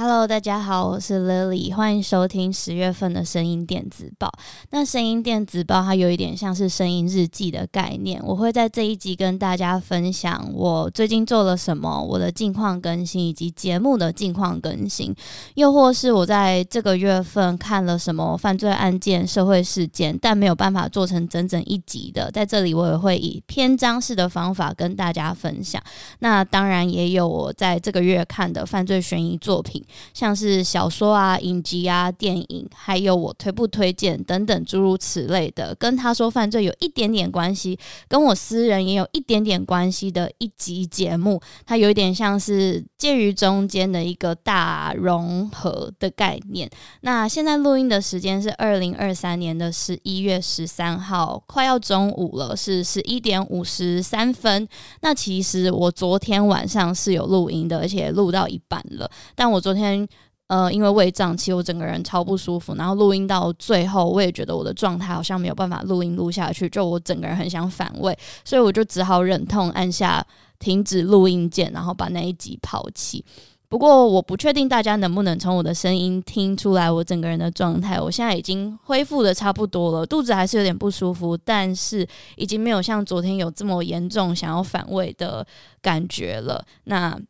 Hello，大家好，我是 Lily，欢迎收听十月份的声音电子报。那声音电子报它有一点像是声音日记的概念，我会在这一集跟大家分享我最近做了什么，我的近况更新以及节目的近况更新，又或是我在这个月份看了什么犯罪案件、社会事件，但没有办法做成整整一集的，在这里我也会以篇章式的方法跟大家分享。那当然也有我在这个月看的犯罪悬疑作品。像是小说啊、影集啊、电影，还有我推不推荐等等诸如此类的，跟他说犯罪有一点点关系，跟我私人也有一点点关系的一集节目，它有一点像是介于中间的一个大融合的概念。那现在录音的时间是二零二三年的十一月十三号，快要中午了，是十一点五十三分。那其实我昨天晚上是有录音的，而且录到一半了，但我昨天。天，呃，因为胃胀气，我整个人超不舒服。然后录音到最后，我也觉得我的状态好像没有办法录音录下去，就我整个人很想反胃，所以我就只好忍痛按下停止录音键，然后把那一集抛弃。不过我不确定大家能不能从我的声音听出来我整个人的状态。我现在已经恢复的差不多了，肚子还是有点不舒服，但是已经没有像昨天有这么严重想要反胃的感觉了。那。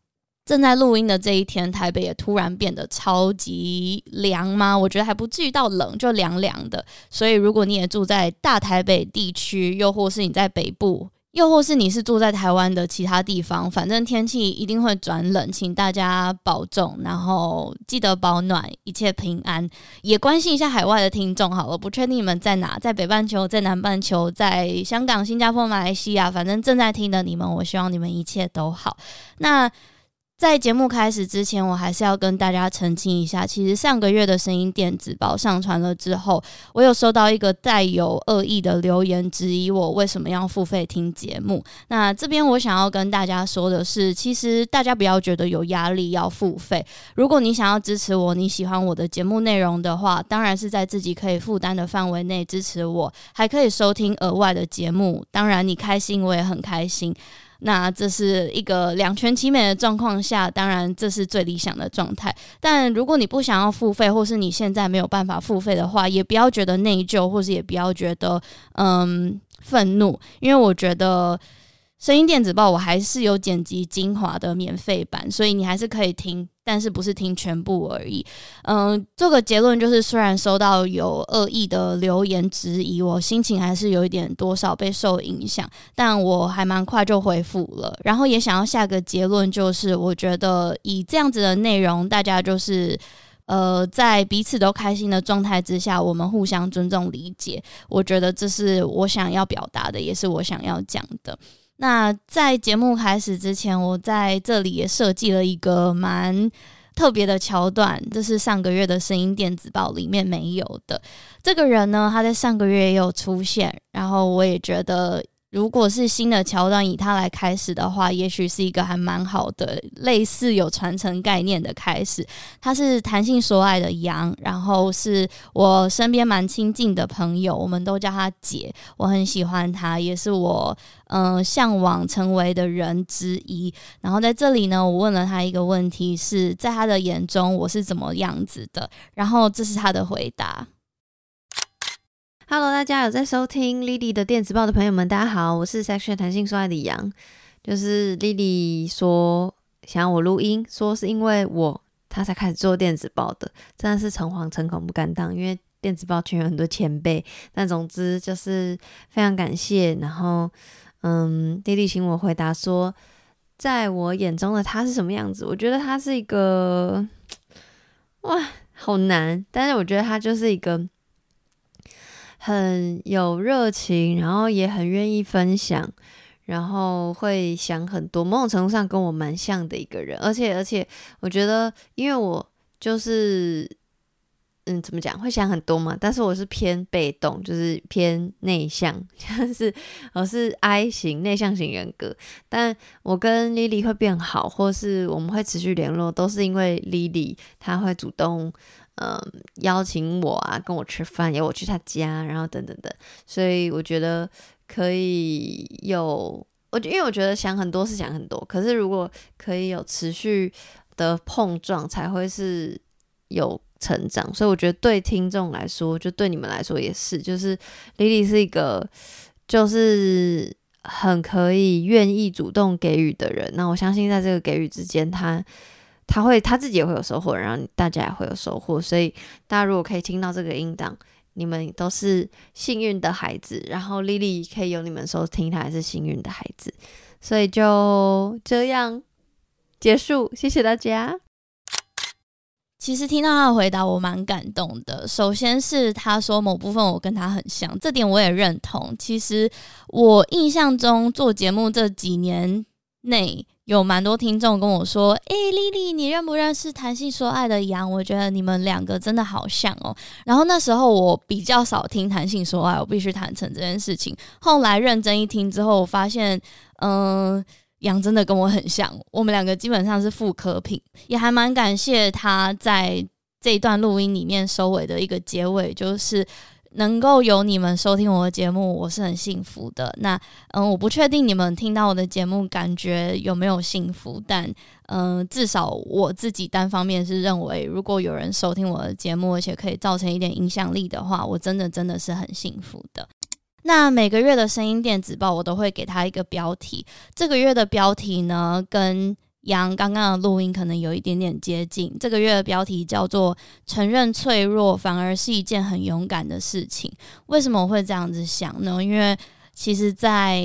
正在录音的这一天，台北也突然变得超级凉吗？我觉得还不至于到冷，就凉凉的。所以，如果你也住在大台北地区，又或是你在北部，又或是你是住在台湾的其他地方，反正天气一定会转冷，请大家保重，然后记得保暖，一切平安。也关心一下海外的听众好了，不确定你们在哪，在北半球，在南半球，在香港、新加坡、马来西亚，反正正在听的你们，我希望你们一切都好。那。在节目开始之前，我还是要跟大家澄清一下，其实上个月的声音电子报上传了之后，我有收到一个带有恶意的留言，质疑我为什么要付费听节目。那这边我想要跟大家说的是，其实大家不要觉得有压力要付费。如果你想要支持我，你喜欢我的节目内容的话，当然是在自己可以负担的范围内支持我，还可以收听额外的节目。当然你开心，我也很开心。那这是一个两全其美的状况下，当然这是最理想的状态。但如果你不想要付费，或是你现在没有办法付费的话，也不要觉得内疚，或是也不要觉得嗯愤怒，因为我觉得。声音电子报我还是有剪辑精华的免费版，所以你还是可以听，但是不是听全部而已。嗯，做个结论就是，虽然收到有恶意的留言质疑，我心情还是有一点多少被受影响，但我还蛮快就回复了。然后也想要下个结论，就是我觉得以这样子的内容，大家就是呃在彼此都开心的状态之下，我们互相尊重理解。我觉得这是我想要表达的，也是我想要讲的。那在节目开始之前，我在这里也设计了一个蛮特别的桥段，这是上个月的声音电子报里面没有的。这个人呢，他在上个月也有出现，然后我也觉得。如果是新的桥段以它来开始的话，也许是一个还蛮好的，类似有传承概念的开始。他是谈性说爱的羊，然后是我身边蛮亲近的朋友，我们都叫他姐，我很喜欢他，也是我嗯、向往成为的人之一。然后在这里呢，我问了他一个问题，是在他的眼中我是怎么样子的？然后这是他的回答。Hello，大家有在收听 Lily 的电子报的朋友们，大家好，我是 Section 弹性说爱的杨，就是 Lily 说想要我录音，说是因为我他才开始做电子报的，真的是诚惶诚恐不敢当，因为电子报圈有很多前辈。但总之就是非常感谢。然后，嗯，莉莉请我回答说，在我眼中的他是什么样子？我觉得他是一个，哇，好难。但是我觉得他就是一个很有热情，然后也很愿意分享。然后会想很多，某种程度上跟我蛮像的一个人，而且而且我觉得，因为我就是，嗯，怎么讲，会想很多嘛，但是我是偏被动，就是偏内向，就 是我是 I 型内向型人格，但我跟 Lily 会变好，或是我们会持续联络，都是因为 Lily 她会主动，嗯，邀请我啊，跟我吃饭，邀我去他家，然后等等等，所以我觉得。可以有，我因为我觉得想很多是想很多，可是如果可以有持续的碰撞，才会是有成长。所以我觉得对听众来说，就对你们来说也是，就是 Lily 是一个就是很可以愿意主动给予的人。那我相信在这个给予之间，他他会他自己也会有收获，然后大家也会有收获。所以大家如果可以听到这个音档。你们都是幸运的孩子，然后莉莉可以有你们收听，她还是幸运的孩子，所以就这样结束。谢谢大家。其实听到他的回答，我蛮感动的。首先是他说某部分我跟他很像，这点我也认同。其实我印象中做节目这几年内。有蛮多听众跟我说：“诶、欸，莉莉，你认不认识谈性说爱的杨？我觉得你们两个真的好像哦。”然后那时候我比较少听谈性说爱，我必须坦诚这件事情。后来认真一听之后，我发现，嗯、呃，杨真的跟我很像，我们两个基本上是复刻品。也还蛮感谢他在这一段录音里面收尾的一个结尾，就是。能够有你们收听我的节目，我是很幸福的。那嗯，我不确定你们听到我的节目感觉有没有幸福，但嗯，至少我自己单方面是认为，如果有人收听我的节目，而且可以造成一点影响力的话，我真的真的是很幸福的。那每个月的声音电子报，我都会给他一个标题。这个月的标题呢，跟杨刚刚的录音可能有一点点接近。这个月的标题叫做“承认脆弱反而是一件很勇敢的事情”。为什么我会这样子想呢？因为其实在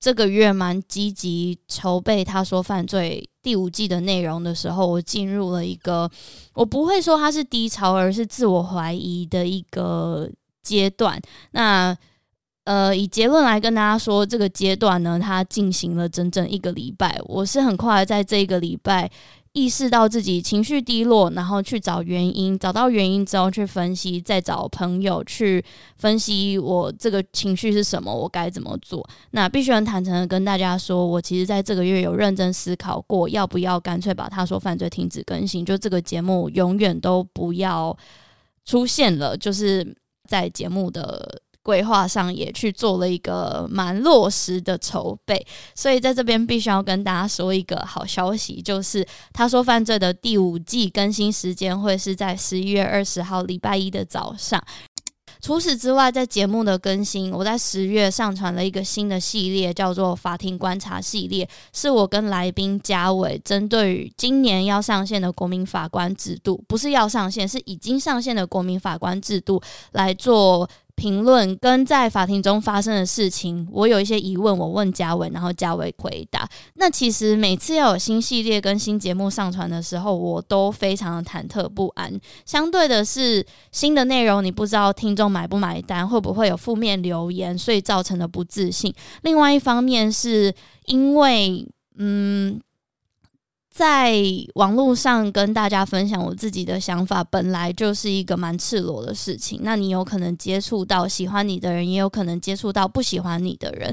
这个月蛮积极筹备《他说犯罪》第五季的内容的时候，我进入了一个我不会说它是低潮，而是自我怀疑的一个阶段。那呃，以结论来跟大家说，这个阶段呢，它进行了整整一个礼拜。我是很快在这一个礼拜意识到自己情绪低落，然后去找原因，找到原因之后去分析，再找朋友去分析我这个情绪是什么，我该怎么做。那必须很坦诚的跟大家说，我其实在这个月有认真思考过，要不要干脆把他说犯罪停止更新，就这个节目永远都不要出现了，就是在节目的。规划上也去做了一个蛮落实的筹备，所以在这边必须要跟大家说一个好消息，就是他说犯罪的第五季更新时间会是在十一月二十号礼拜一的早上。除此之外，在节目的更新，我在十月上传了一个新的系列，叫做“法庭观察”系列，是我跟来宾嘉伟针对于今年要上线的国民法官制度，不是要上线，是已经上线的国民法官制度来做。评论跟在法庭中发生的事情，我有一些疑问，我问嘉伟，然后嘉伟回答。那其实每次要有新系列跟新节目上传的时候，我都非常的忐忑不安。相对的是，新的内容你不知道听众买不买单，会不会有负面留言，所以造成的不自信。另外一方面是因为，嗯。在网络上跟大家分享我自己的想法，本来就是一个蛮赤裸的事情。那你有可能接触到喜欢你的人，也有可能接触到不喜欢你的人。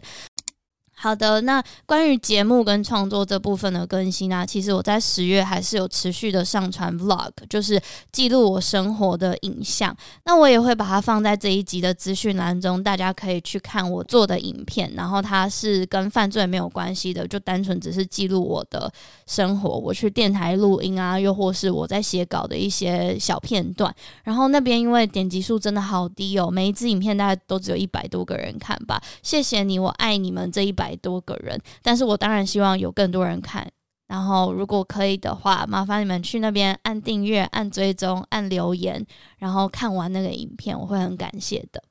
好的，那关于节目跟创作这部分的更新呢，其实我在十月还是有持续的上传 Vlog，就是记录我生活的影像。那我也会把它放在这一集的资讯栏中，大家可以去看我做的影片。然后它是跟犯罪没有关系的，就单纯只是记录我的生活。我去电台录音啊，又或是我在写稿的一些小片段。然后那边因为点击数真的好低哦，每一支影片大概都只有一百多个人看吧。谢谢你，我爱你们这一百。百多个人，但是我当然希望有更多人看，然后如果可以的话，麻烦你们去那边按订阅、按追踪、按留言，然后看完那个影片，我会很感谢的。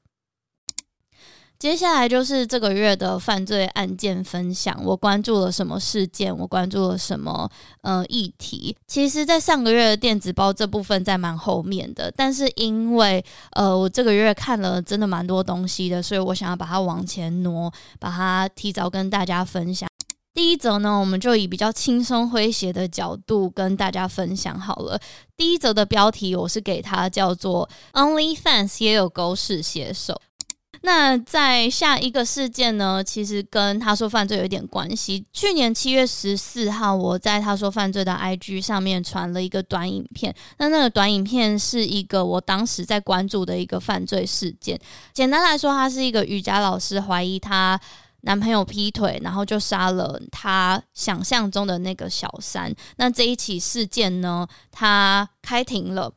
接下来就是这个月的犯罪案件分享，我关注了什么事件，我关注了什么呃议题。其实，在上个月的电子报这部分在蛮后面的，但是因为呃我这个月看了真的蛮多东西的，所以我想要把它往前挪，把它提早跟大家分享。第一则呢，我们就以比较轻松诙谐的角度跟大家分享好了。第一则的标题我是给它叫做 “OnlyFans 也有狗屎写手”。那在下一个事件呢，其实跟他说犯罪有点关系。去年七月十四号，我在他说犯罪的 IG 上面传了一个短影片。那那个短影片是一个我当时在关注的一个犯罪事件。简单来说，他是一个瑜伽老师，怀疑他男朋友劈腿，然后就杀了他想象中的那个小三。那这一起事件呢，他开庭了。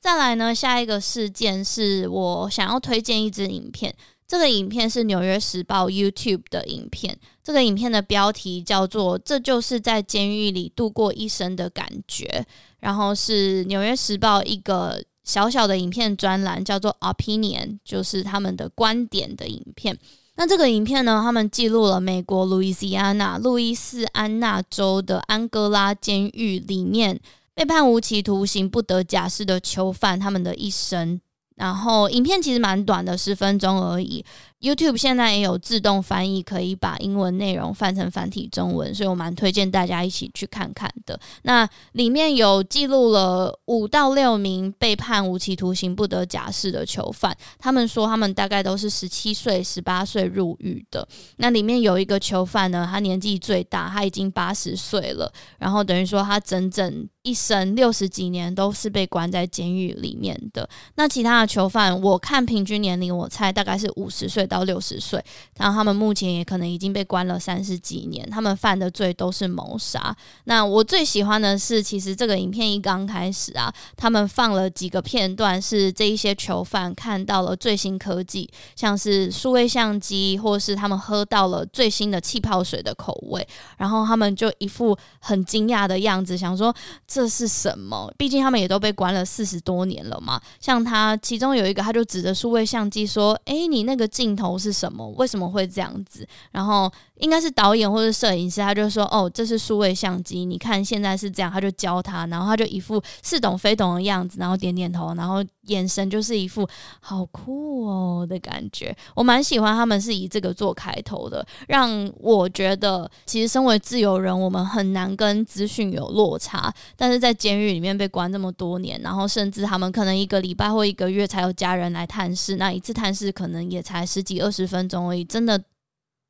再来呢，下一个事件是我想要推荐一支影片。这个影片是《纽约时报》YouTube 的影片。这个影片的标题叫做“这就是在监狱里度过一生的感觉”。然后是《纽约时报》一个小小的影片专栏，叫做 Opinion，就是他们的观点的影片。那这个影片呢，他们记录了美国路易斯安那路易斯安那州的安哥拉监狱里面。被判无期徒刑不得假释的囚犯，他们的一生。然后影片其实蛮短的，十分钟而已。YouTube 现在也有自动翻译，可以把英文内容翻成繁体中文，所以我蛮推荐大家一起去看看的。那里面有记录了五到六名被判无期徒刑不得假释的囚犯，他们说他们大概都是十七岁、十八岁入狱的。那里面有一个囚犯呢，他年纪最大，他已经八十岁了，然后等于说他整整一生六十几年都是被关在监狱里面的。那其他的囚犯，我看平均年龄，我猜大概是五十岁。到六十岁，然后他们目前也可能已经被关了三十几年，他们犯的罪都是谋杀。那我最喜欢的是，其实这个影片一刚开始啊，他们放了几个片段，是这一些囚犯看到了最新科技，像是数位相机，或是他们喝到了最新的气泡水的口味，然后他们就一副很惊讶的样子，想说这是什么？毕竟他们也都被关了四十多年了嘛。像他其中有一个，他就指着数位相机说：“诶，你那个镜头。”是什么？为什么会这样子？然后应该是导演或者摄影师，他就说：“哦，这是数位相机，你看现在是这样。”他就教他，然后他就一副似懂非懂的样子，然后点点头，然后眼神就是一副好酷哦的感觉。我蛮喜欢他们是以这个做开头的，让我觉得其实身为自由人，我们很难跟资讯有落差。但是在监狱里面被关这么多年，然后甚至他们可能一个礼拜或一个月才有家人来探视，那一次探视可能也才十几。二十分钟而已，真的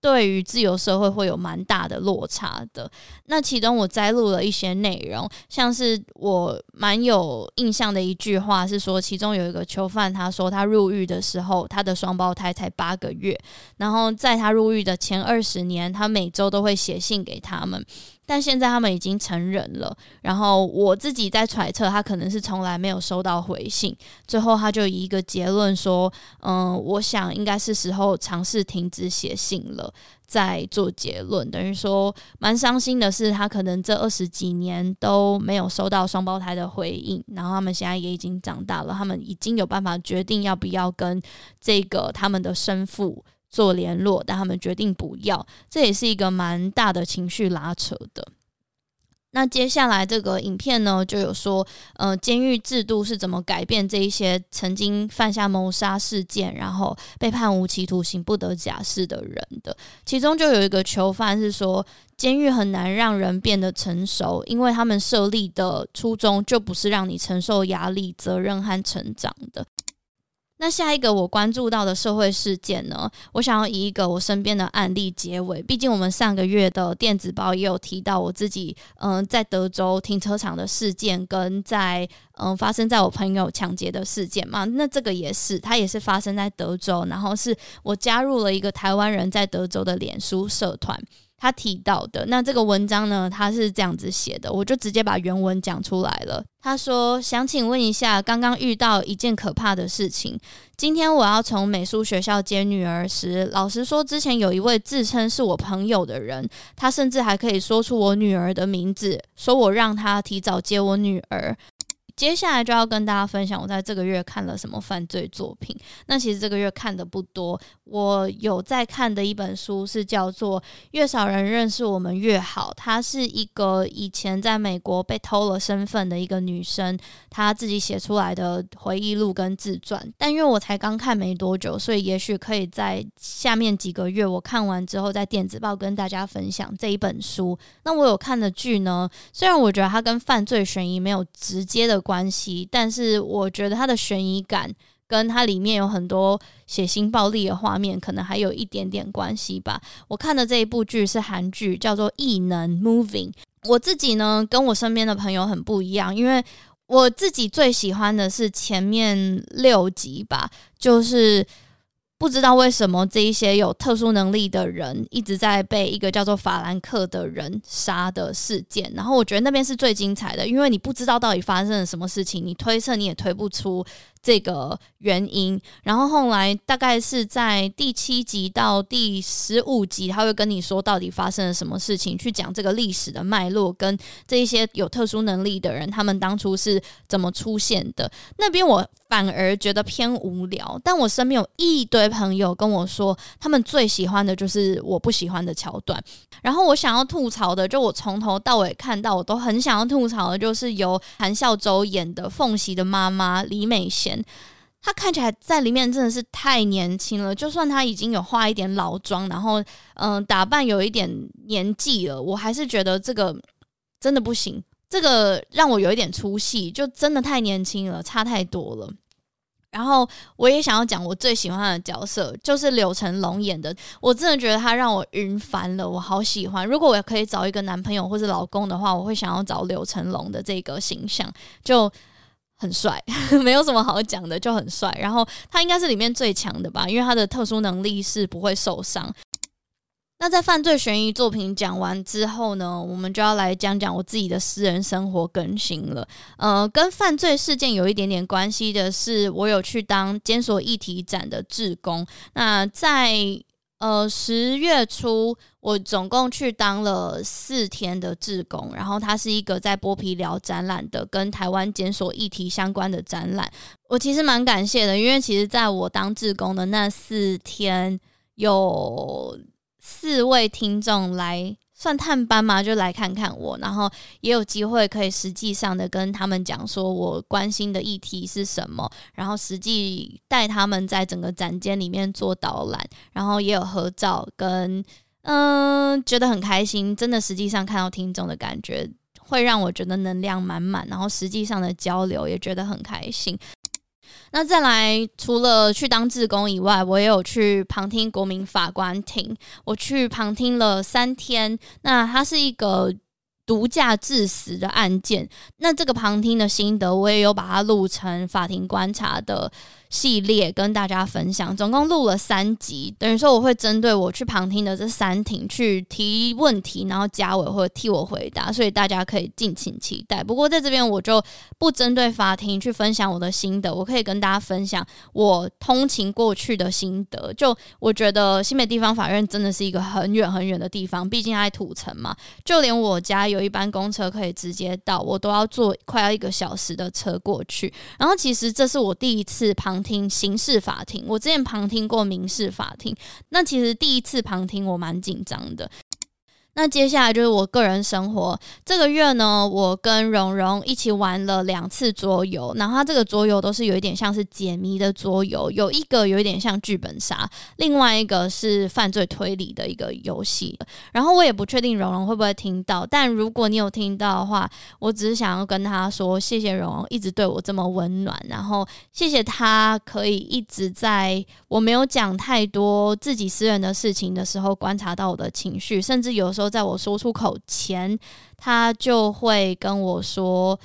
对于自由社会会有蛮大的落差的。那其中我摘录了一些内容，像是我蛮有印象的一句话是说，其中有一个囚犯他说，他入狱的时候，他的双胞胎才八个月，然后在他入狱的前二十年，他每周都会写信给他们。但现在他们已经成人了，然后我自己在揣测，他可能是从来没有收到回信。最后他就以一个结论说：“嗯，我想应该是时候尝试停止写信了，在做结论。”等于说，蛮伤心的是，他可能这二十几年都没有收到双胞胎的回应，然后他们现在也已经长大了，他们已经有办法决定要不要跟这个他们的生父。做联络，但他们决定不要，这也是一个蛮大的情绪拉扯的。那接下来这个影片呢，就有说，呃，监狱制度是怎么改变这一些曾经犯下谋杀事件，然后被判无期徒刑不得假释的人的。其中就有一个囚犯是说，监狱很难让人变得成熟，因为他们设立的初衷就不是让你承受压力、责任和成长的。那下一个我关注到的社会事件呢，我想要以一个我身边的案例结尾。毕竟我们上个月的电子报也有提到我自己，嗯、在德州停车场的事件，跟在嗯、发生在我朋友抢劫的事件嘛。那这个也是，它也是发生在德州，然后是我加入了一个台湾人在德州的脸书社团。他提到的。那这个文章呢，他是这样子写的，我就直接把原文讲出来了。他说：“想请问一下，刚刚遇到一件可怕的事情。今天我要从美术学校接女儿时，老实说，之前有一位自称是我朋友的人，他甚至还可以说出我女儿的名字，说我让他提早接我女儿。”接下来就要跟大家分享我在这个月看了什么犯罪作品。那其实这个月看的不多，我有在看的一本书是叫做《越少人认识我们越好》，她是一个以前在美国被偷了身份的一个女生，她自己写出来的回忆录跟自传。但因为我才刚看没多久，所以也许可以在下面几个月我看完之后，在电子报跟大家分享这一本书。那我有看的剧呢，虽然我觉得它跟犯罪悬疑没有直接的关系，但是我觉得它的悬疑感跟它里面有很多血腥暴力的画面，可能还有一点点关系吧。我看的这一部剧是韩剧，叫做《异能 Moving》。我自己呢，跟我身边的朋友很不一样，因为我自己最喜欢的是前面六集吧，就是。不知道为什么这一些有特殊能力的人一直在被一个叫做法兰克的人杀的事件，然后我觉得那边是最精彩的，因为你不知道到底发生了什么事情，你推测你也推不出。这个原因，然后后来大概是在第七集到第十五集，他会跟你说到底发生了什么事情，去讲这个历史的脉络，跟这一些有特殊能力的人，他们当初是怎么出现的。那边我反而觉得偏无聊，但我身边有一堆朋友跟我说，他们最喜欢的就是我不喜欢的桥段。然后我想要吐槽的，就我从头到尾看到，我都很想要吐槽的，就是由韩孝周演的凤喜的妈妈李美贤。他看起来在里面真的是太年轻了，就算他已经有化一点老妆，然后嗯、打扮有一点年纪了，我还是觉得这个真的不行，这个让我有一点出戏，就真的太年轻了，差太多了。然后我也想要讲我最喜欢的角色，就是柳成龙演的，我真的觉得他让我晕翻了，我好喜欢。如果我可以找一个男朋友或者老公的话，我会想要找柳成龙的这个形象，就。很帅，没有什么好讲的，就很帅。然后他应该是里面最强的吧，因为他的特殊能力是不会受伤。那在犯罪悬疑作品讲完之后呢，我们就要来讲讲我自己的私人生活更新了。呃，跟犯罪事件有一点点关系的是，我有去当监所议题展的志工。那在呃，十月初，我总共去当了四天的志工，然后它是一个在剥皮寮展览的，跟台湾检索议题相关的展览。我其实蛮感谢的，因为其实在我当志工的那四天，有四位听众来。算探班嘛，就来看看我，然后也有机会可以实际上的跟他们讲说我关心的议题是什么，然后实际带他们在整个展间里面做导览，然后也有合照跟，嗯觉得很开心，真的实际上看到听众的感觉，会让我觉得能量满满，然后实际上的交流也觉得很开心。那再来，除了去当志工以外，我也有去旁听国民法官庭。我去旁听了三天。那它是一个毒驾致死的案件。那这个旁听的心得，我也有把它录成法庭观察的系列跟大家分享，总共录了三集，等于说我会针对我去旁听的这三庭去提问题，然后家委会替我回答，所以大家可以敬请期待。不过在这边我就不针对法庭去分享我的心得，我可以跟大家分享我通勤过去的心得。就我觉得新北地方法院真的是一个很远很远的地方，毕竟它在土城嘛，就连我家有一班公车可以直接到，我都要坐快要一个小时的车过去。然后其实这是我第一次旁。听刑事法庭，我之前旁听过民事法庭，那其实第一次旁听我蛮紧张的。那接下来就是我个人生活。这个月呢，我跟蓉蓉一起玩了两次桌游，然后它这个桌游都是有一点像是解谜的桌游，有一个有一点像剧本杀，另外一个是犯罪推理的一个游戏。然后我也不确定蓉蓉会不会听到，但如果你有听到的话，我只是想要跟他说，谢谢蓉蓉一直对我这么温暖，然后谢谢他可以一直在我没有讲太多自己私人的事情的时候观察到我的情绪，甚至有时候。在我说出口前，他就会跟我说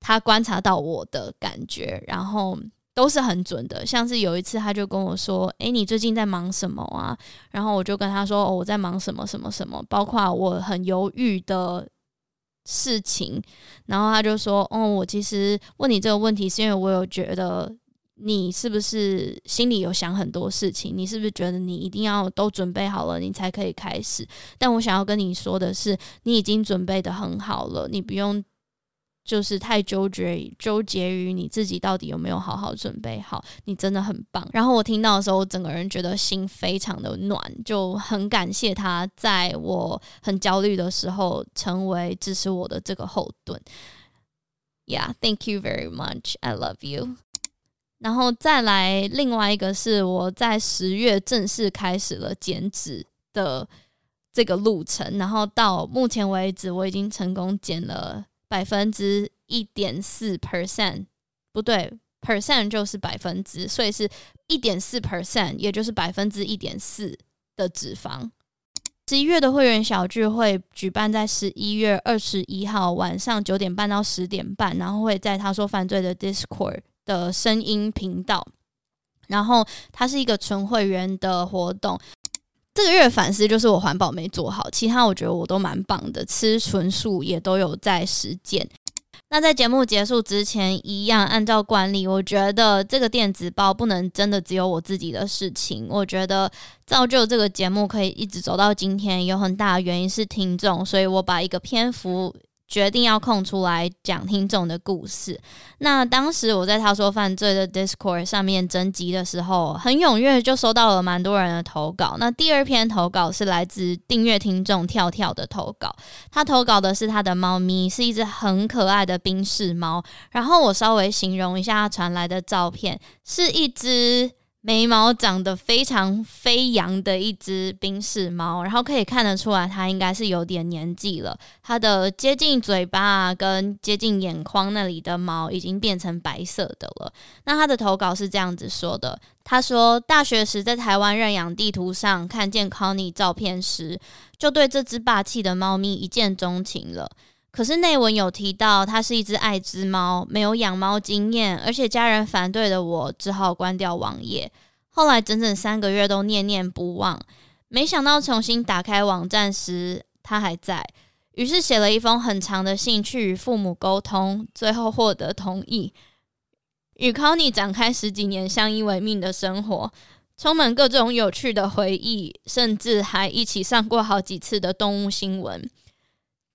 他观察到我的感觉，然后都是很准的。像是有一次，他就跟我说：“诶，你最近在忙什么啊？”然后我就跟他说：“哦，我在忙什么什么什么，包括我很犹豫的事情。”然后他就说：“哦，我其实问你这个问题，是因为我有觉得。”你是不是心里有想很多事情？你是不是觉得你一定要都准备好了，你才可以开始？但我想要跟你说的是，你已经准备得很好了，你不用就是太纠结纠结于你自己到底有没有好好准备好。你真的很棒。然后我听到的时候，我整个人觉得心非常的暖，就很感谢他在我很焦虑的时候成为支持我的这个后盾。Yeah, thank you very much. I love you. 然后再来，另外一个是我在十月正式开始了减脂的这个路程，然后到目前为止，我已经成功减了百分之一点四 percent，不对，percent 就是百分之，所以是一点四 percent，也就是百分之一点四的脂肪。十一月的会员小聚会举办在十一月二十一号晚上九点半到十点半，然后会在他说犯罪的 Discord。的声音频道，然后它是一个纯会员的活动。这个月反思就是我环保没做好，其他我觉得我都蛮棒的，吃纯素也都有在实践。那在节目结束之前，一样按照惯例，我觉得这个电子报不能真的只有我自己的事情。我觉得造就这个节目可以一直走到今天，有很大的原因是听众，所以我把一个篇幅。决定要空出来讲听众的故事。那当时我在他说犯罪的 Discord 上面征集的时候，很踊跃，就收到了蛮多人的投稿。那第二篇投稿是来自订阅听众跳跳的投稿，他投稿的是他的猫咪，是一只很可爱的宾士猫。然后我稍微形容一下他传来的照片，是一只。眉毛长得非常飞扬的一只宾士猫，然后可以看得出来，它应该是有点年纪了。它的接近嘴巴跟接近眼眶那里的毛已经变成白色的了。那他的投稿是这样子说的：他说，大学时在台湾认养地图上看见 Connie 照片时，就对这只霸气的猫咪一见钟情了。可是内文有提到，它是一只爱滋猫，没有养猫经验，而且家人反对的我只好关掉网页。后来整整三个月都念念不忘，没想到重新打开网站时，它还在。于是写了一封很长的信去与父母沟通，最后获得同意，与 Connie 展开十几年相依为命的生活，充满各种有趣的回忆，甚至还一起上过好几次的动物新闻。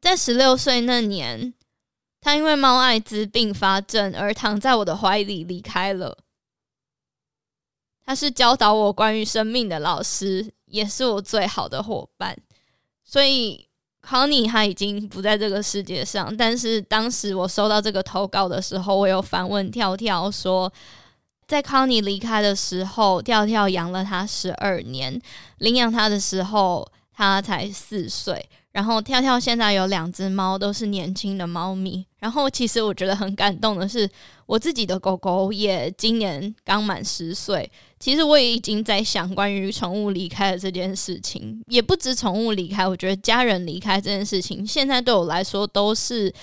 在十六岁那年，他因为猫艾滋病发症而躺在我的怀里离开了。他是教导我关于生命的老师，也是我最好的伙伴。所以，Connie 他已经不在这个世界上。但是当时我收到这个投稿的时候，我有反问跳跳说，在康妮离开的时候，跳跳养了他十二年，领养他的时候他才四岁。然后跳跳现在有两只猫，都是年轻的猫咪。然后其实我觉得很感动的是，我自己的狗狗也今年刚满十岁。其实我也已经在想关于宠物离开的这件事情，也不止宠物离开，我觉得家人离开这件事情，现在对我来说都是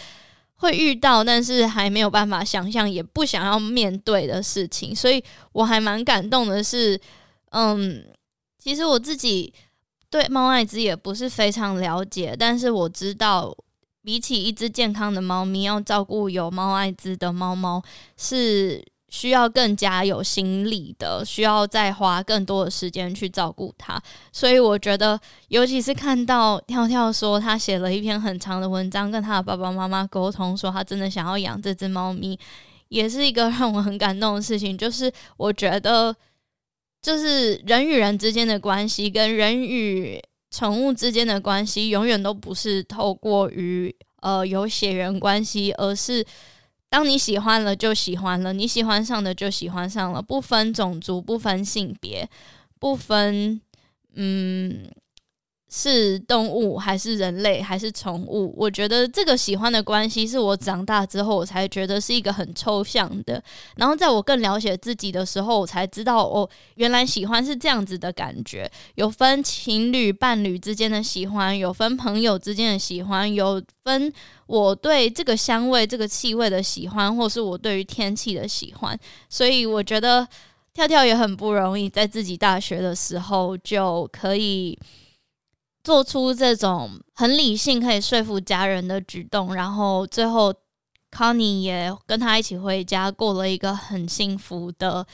会遇到，但是还没有办法想象，也不想要面对的事情。所以我还蛮感动的是，嗯，其实我自己。对猫艾滋也不是非常了解，但是我知道，比起一只健康的猫咪，要照顾有猫艾滋的猫猫是需要更加有心力的，需要再花更多的时间去照顾它。所以我觉得，尤其是看到跳跳说他写了一篇很长的文章，跟他的爸爸妈妈沟通，说他真的想要养这只猫咪，也是一个 让我很感动的事情。就是我觉得。就是人与人之间的关系，跟人与宠物之间的关系，永远都不是透过于呃有血缘关系，而是当你喜欢了就喜欢了，你喜欢上的就喜欢上了，不分种族，不分性别，不分嗯是动物还是人类还是宠物？我觉得这个喜欢的关系是我长大之后我才觉得是一个很抽象的。然后在我更了解自己的时候，我才知道哦，原来喜欢是这样子的感觉。有分情侣伴侣之间的喜欢，有分朋友之间的喜欢，有分我对这个香味、这个气味的喜欢，或是我对于天气的喜欢。所以我觉得跳跳也很不容易，在自己大学的时候就可以。做出这种很理性、可以说服家人的举动，然后最后康妮也跟他一起回家，过了一个很幸福的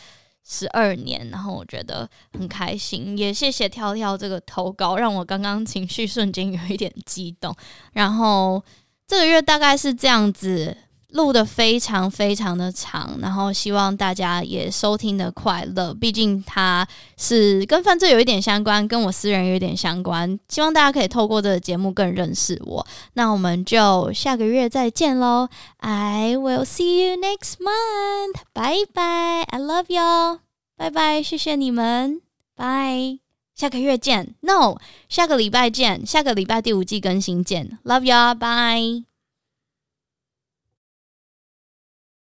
十二年，然后我觉得很开心，也谢谢跳跳这个投稿，让我刚刚情绪瞬间有一点激动。然后这个月大概是这样子。录得非常非常的长，然后希望大家也收听的快乐。毕竟它是跟犯罪有一点相关，跟我私人有一点相关。希望大家可以透过这个节目更认识我。那我们就下个月再见喽！I will see you next month。拜拜，I love you。拜拜，谢谢你们。拜，下个月见。No，下个礼拜见。下个礼拜第五季更新见。Love you，拜。